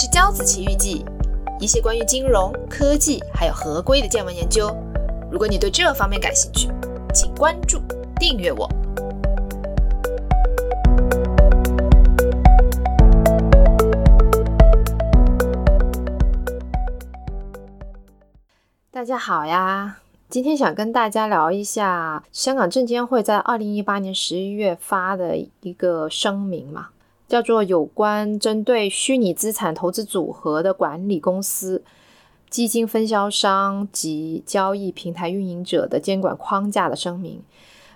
是骄子奇遇记，一些关于金融科技还有合规的见闻研究。如果你对这方面感兴趣，请关注订阅我。大家好呀，今天想跟大家聊一下香港证监会在二零一八年十一月发的一个声明嘛。叫做有关针对虚拟资产投资组合的管理公司、基金分销商及交易平台运营者的监管框架的声明。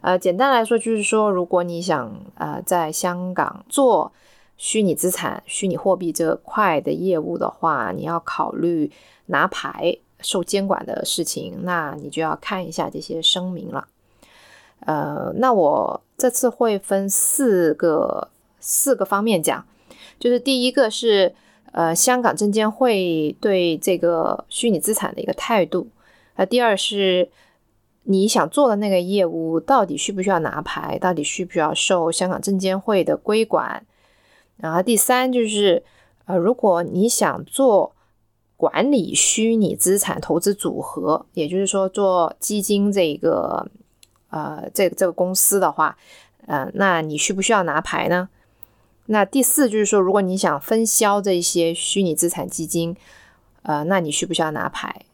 呃，简单来说就是说，如果你想呃在香港做虚拟资产、虚拟货币这块的业务的话，你要考虑拿牌、受监管的事情，那你就要看一下这些声明了。呃，那我这次会分四个。四个方面讲，就是第一个是呃香港证监会对这个虚拟资产的一个态度，呃第二是你想做的那个业务到底需不需要拿牌，到底需不需要受香港证监会的规管，然后第三就是呃如果你想做管理虚拟资产投资组合，也就是说做基金这个呃这个这个公司的话，呃那你需不需要拿牌呢？那第四就是说，如果你想分销这些虚拟资产基金，呃，那你需不需要拿牌？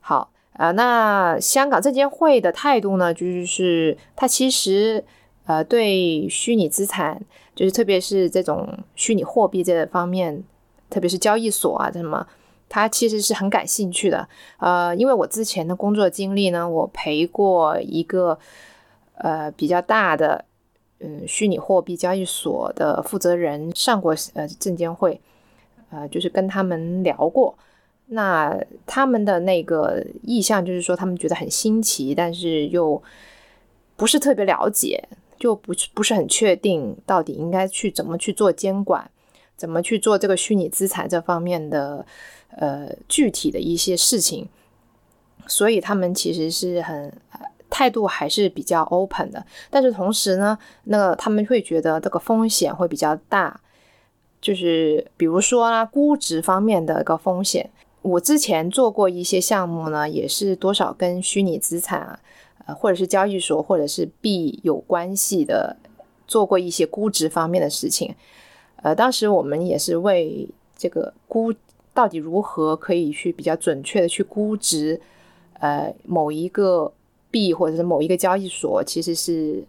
好，呃，那香港证监会的态度呢，就是它其实呃对虚拟资产，就是特别是这种虚拟货币这方面，特别是交易所啊什么，它其实是很感兴趣的。呃，因为我之前的工作经历呢，我陪过一个呃比较大的。嗯，虚拟货币交易所的负责人上过呃证监会，呃，就是跟他们聊过。那他们的那个意向就是说，他们觉得很新奇，但是又不是特别了解，就不不是很确定到底应该去怎么去做监管，怎么去做这个虚拟资产这方面的呃具体的一些事情。所以他们其实是很。态度还是比较 open 的，但是同时呢，那个他们会觉得这个风险会比较大，就是比如说啊，估值方面的一个风险。我之前做过一些项目呢，也是多少跟虚拟资产啊，呃，或者是交易所或者是币有关系的，做过一些估值方面的事情。呃，当时我们也是为这个估到底如何可以去比较准确的去估值，呃，某一个。币或者是某一个交易所，其实是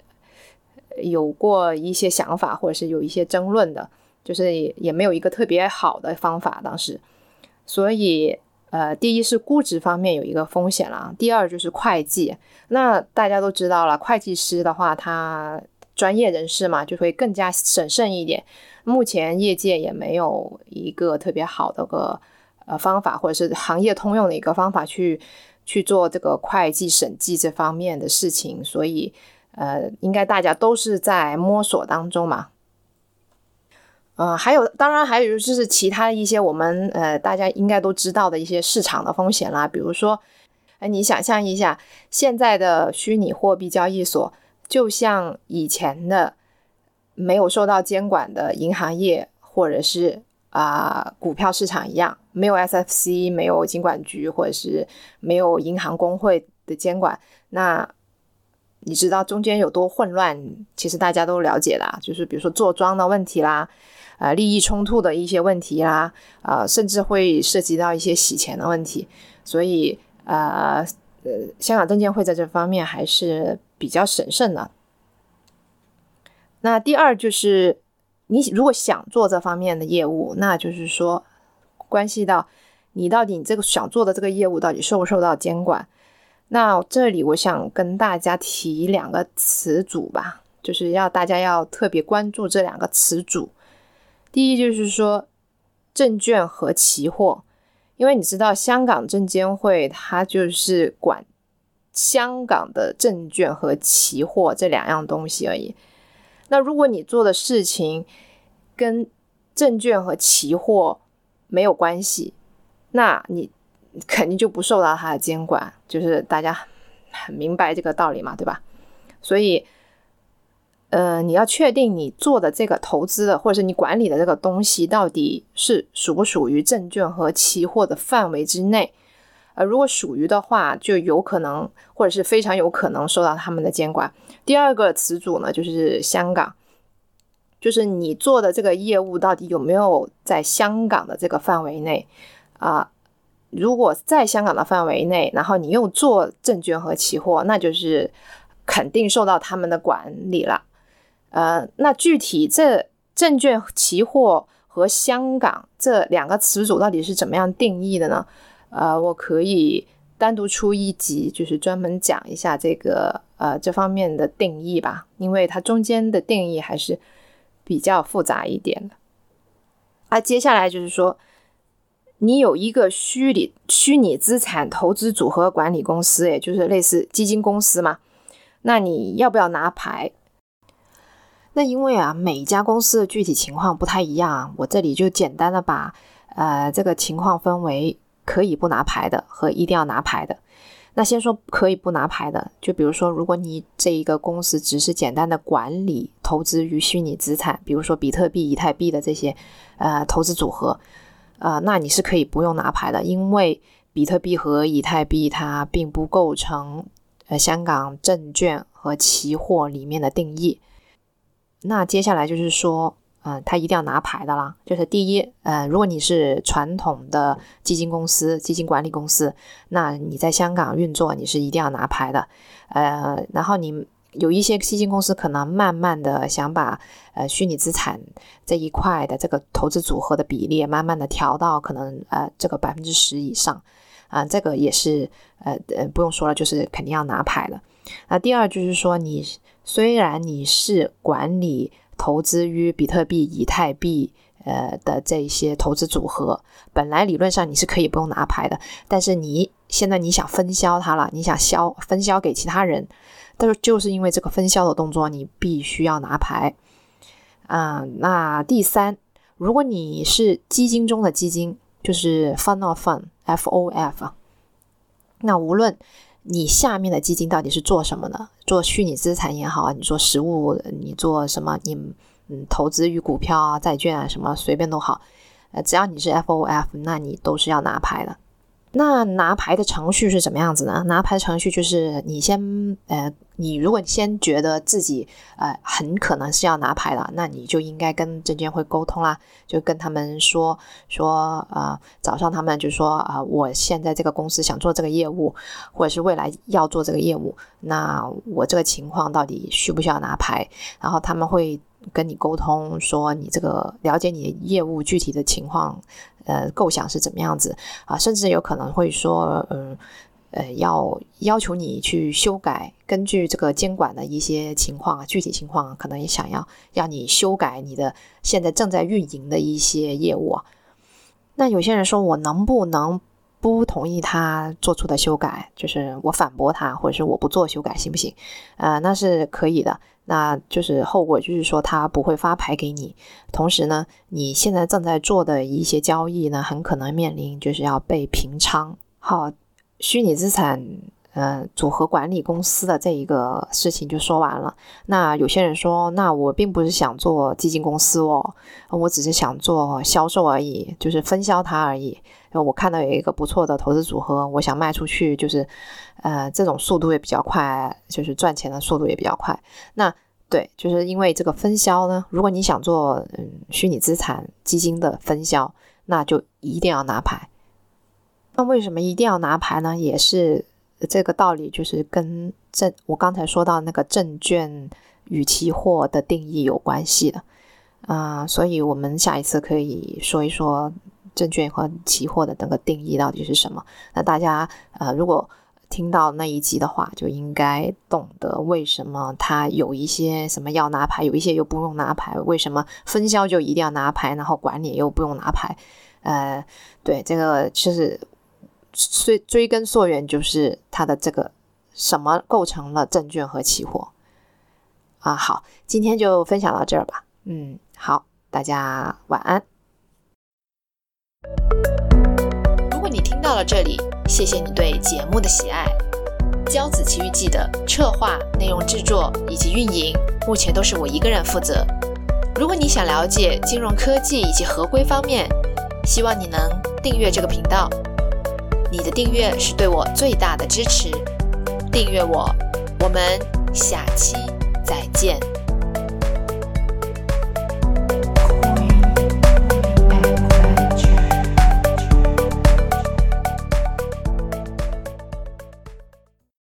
有过一些想法，或者是有一些争论的，就是也没有一个特别好的方法。当时，所以呃，第一是估值方面有一个风险了，第二就是会计。那大家都知道了，会计师的话，他专业人士嘛，就会更加审慎一点。目前业界也没有一个特别好的个呃方法，或者是行业通用的一个方法去。去做这个会计审计这方面的事情，所以呃，应该大家都是在摸索当中嘛。嗯，还有，当然还有就是其他一些我们呃大家应该都知道的一些市场的风险啦，比如说，哎，你想象一下，现在的虚拟货币交易所就像以前的没有受到监管的银行业或者是啊股票市场一样。没有 SFC，没有金管局，或者是没有银行工会的监管，那你知道中间有多混乱？其实大家都了解啦，就是比如说坐庄的问题啦，呃，利益冲突的一些问题啦，呃，甚至会涉及到一些洗钱的问题。所以，呃呃，香港证监会在这方面还是比较审慎的。那第二就是，你如果想做这方面的业务，那就是说。关系到你到底你这个想做的这个业务到底受不受到监管？那这里我想跟大家提两个词组吧，就是要大家要特别关注这两个词组。第一就是说证券和期货，因为你知道香港证监会它就是管香港的证券和期货这两样东西而已。那如果你做的事情跟证券和期货，没有关系，那你肯定就不受到它的监管，就是大家很明白这个道理嘛，对吧？所以，呃，你要确定你做的这个投资的，或者是你管理的这个东西，到底是属不属于证券和期货的范围之内。呃，如果属于的话，就有可能，或者是非常有可能受到他们的监管。第二个词组呢，就是香港，就是你做的这个业务到底有没有在香港的这个范围内啊？如果在香港的范围内，然后你又做证券和期货，那就是肯定受到他们的管理了。呃，那具体这证券、期货和香港这两个词组到底是怎么样定义的呢？呃，我可以单独出一集，就是专门讲一下这个呃这方面的定义吧，因为它中间的定义还是比较复杂一点的。啊，接下来就是说，你有一个虚拟虚拟资产投资组合管理公司，也就是类似基金公司嘛，那你要不要拿牌？那因为啊，每一家公司的具体情况不太一样，我这里就简单的把呃这个情况分为可以不拿牌的和一定要拿牌的。那先说可以不拿牌的，就比如说，如果你这一个公司只是简单的管理投资于虚拟资产，比如说比特币、以太币的这些呃投资组合，呃，那你是可以不用拿牌的，因为比特币和以太币它并不构成呃香港证券和期货里面的定义。那接下来就是说，嗯，他一定要拿牌的啦。就是第一，呃，如果你是传统的基金公司、基金管理公司，那你在香港运作，你是一定要拿牌的。呃，然后你有一些基金公司可能慢慢的想把呃虚拟资产这一块的这个投资组合的比例慢慢的调到可能呃这个百分之十以上，啊，这个也是呃呃不用说了，就是肯定要拿牌的。那第二就是说你。虽然你是管理投资于比特币、以太币，呃的这些投资组合，本来理论上你是可以不用拿牌的，但是你现在你想分销它了，你想销分销给其他人，但是就是因为这个分销的动作，你必须要拿牌。嗯，那第三，如果你是基金中的基金，就是 fund of fund，F O F，那无论。你下面的基金到底是做什么的？做虚拟资产也好啊，你做实物，你做什么？你嗯，投资于股票啊、债券啊，什么随便都好。呃，只要你是 FOF，那你都是要拿牌的。那拿牌的程序是怎么样子呢？拿牌程序就是你先呃。你如果先觉得自己呃很可能是要拿牌了，那你就应该跟证监会沟通啦，就跟他们说说啊，早上他们就说啊，我现在这个公司想做这个业务，或者是未来要做这个业务，那我这个情况到底需不需要拿牌？然后他们会跟你沟通说，你这个了解你的业务具体的情况，呃，构想是怎么样子啊，甚至有可能会说，嗯。呃，要要求你去修改，根据这个监管的一些情况，具体情况可能也想要让你修改你的现在正在运营的一些业务。那有些人说我能不能不同意他做出的修改，就是我反驳他，或者是我不做修改，行不行？呃，那是可以的。那就是后果就是说他不会发牌给你，同时呢，你现在正在做的一些交易呢，很可能面临就是要被平仓。好。虚拟资产，呃，组合管理公司的这一个事情就说完了。那有些人说，那我并不是想做基金公司哦，我只是想做销售而已，就是分销它而已。我看到有一个不错的投资组合，我想卖出去，就是，呃，这种速度也比较快，就是赚钱的速度也比较快。那对，就是因为这个分销呢，如果你想做嗯虚拟资产基金的分销，那就一定要拿牌。那为什么一定要拿牌呢？也是这个道理，就是跟证我刚才说到那个证券与期货的定义有关系的啊。所以我们下一次可以说一说证券和期货的那个定义到底是什么。那大家呃，如果听到那一集的话，就应该懂得为什么它有一些什么要拿牌，有一些又不用拿牌。为什么分销就一定要拿牌，然后管理又不用拿牌？呃，对，这个其实。追追根溯源就是它的这个什么构成了证券和期货。啊好今天就分享到这儿吧。嗯好大家晚安。如果你听到了这里谢谢你对节目的喜爱。娇子奇遇记的策划内容制作以及运营目前都是我一个人负责。如果你想了解金融科技以及合规方面希望你能订阅这个频道。你的订阅是对我最大的支持。订阅我我们下期再见。